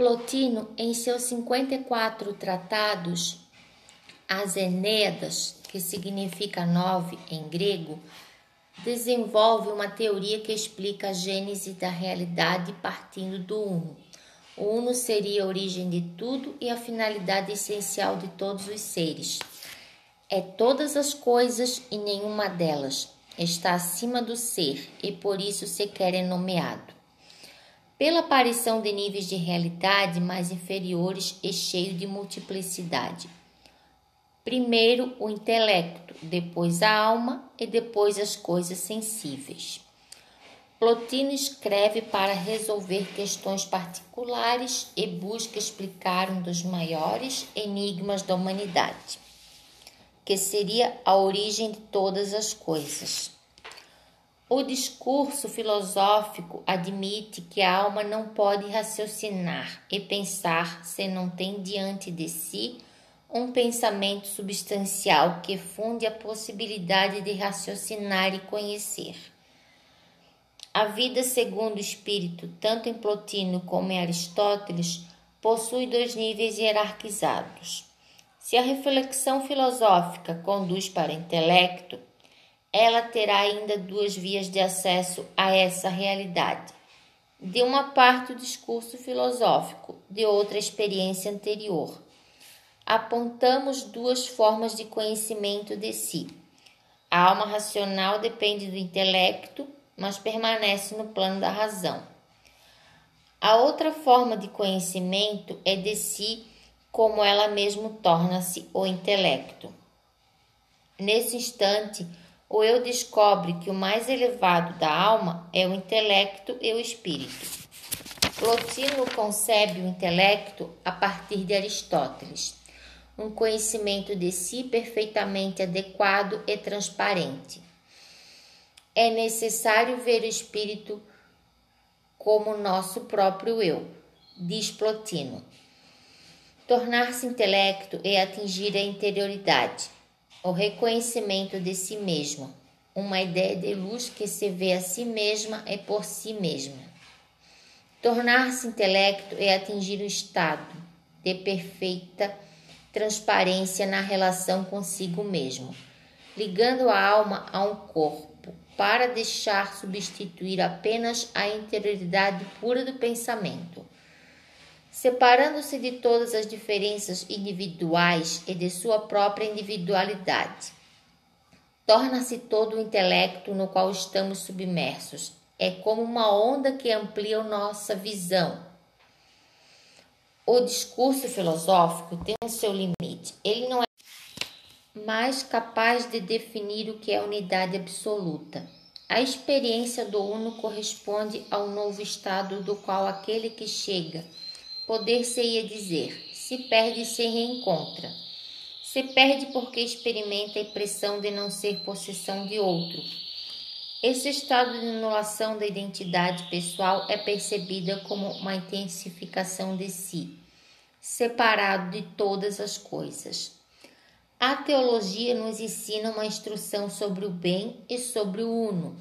Plotino, em seus 54 tratados, as Eneas, que significa nove em grego, desenvolve uma teoria que explica a gênese da realidade partindo do Uno. O Uno seria a origem de tudo e a finalidade essencial de todos os seres. É todas as coisas e nenhuma delas está acima do ser e por isso sequer é nomeado. Pela aparição de níveis de realidade mais inferiores e cheio de multiplicidade. Primeiro o intelecto, depois a alma e depois as coisas sensíveis. Plotino escreve para resolver questões particulares e busca explicar um dos maiores enigmas da humanidade, que seria a origem de todas as coisas. O discurso filosófico admite que a alma não pode raciocinar e pensar se não tem diante de si um pensamento substancial que funde a possibilidade de raciocinar e conhecer. A vida segundo o espírito, tanto em Plotino como em Aristóteles, possui dois níveis hierarquizados. Se a reflexão filosófica conduz para o intelecto, ela terá ainda duas vias de acesso a essa realidade. De uma parte, o discurso filosófico, de outra, a experiência anterior apontamos duas formas de conhecimento de si. A alma racional depende do intelecto, mas permanece no plano da razão. A outra forma de conhecimento é de si, como ela mesma torna-se o intelecto. Nesse instante, o eu descobre que o mais elevado da alma é o intelecto e o espírito. Plotino concebe o intelecto a partir de Aristóteles um conhecimento de si perfeitamente adequado e transparente. É necessário ver o espírito como nosso próprio eu, diz Plotino. Tornar-se intelecto é atingir a interioridade, o reconhecimento de si mesmo, uma ideia de luz que se vê a si mesma e por si mesma. Tornar-se intelecto é atingir o estado de perfeita transparência na relação consigo mesmo, ligando a alma a um corpo, para deixar substituir apenas a interioridade pura do pensamento. Separando-se de todas as diferenças individuais e de sua própria individualidade, torna-se todo o intelecto no qual estamos submersos. É como uma onda que amplia nossa visão o discurso filosófico tem o seu limite. Ele não é mais capaz de definir o que é unidade absoluta. A experiência do uno corresponde ao novo estado do qual aquele que chega, poder-se-ia dizer, se perde se reencontra. Se perde porque experimenta a impressão de não ser possessão de outro. Esse estado de anulação da identidade pessoal é percebida como uma intensificação de si separado de todas as coisas. A teologia nos ensina uma instrução sobre o bem e sobre o uno,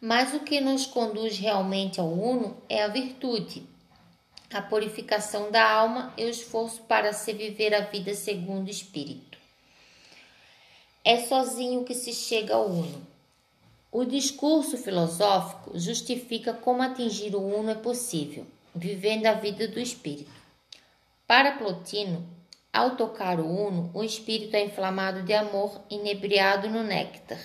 mas o que nos conduz realmente ao uno é a virtude, a purificação da alma e o esforço para se viver a vida segundo o espírito. É sozinho que se chega ao uno. O discurso filosófico justifica como atingir o uno é possível, vivendo a vida do espírito. Para Plotino, ao tocar o uno, o espírito é inflamado de amor, inebriado no néctar.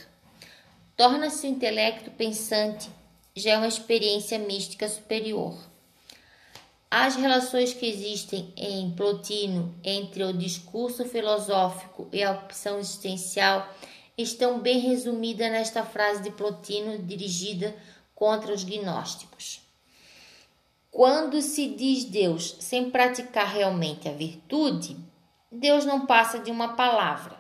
Torna-se o intelecto pensante, já é uma experiência mística superior. As relações que existem em Plotino entre o discurso filosófico e a opção existencial estão bem resumidas nesta frase de Plotino dirigida contra os gnósticos. Quando se diz Deus sem praticar realmente a virtude, Deus não passa de uma palavra.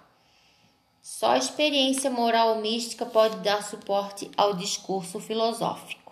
Só a experiência moral mística pode dar suporte ao discurso filosófico.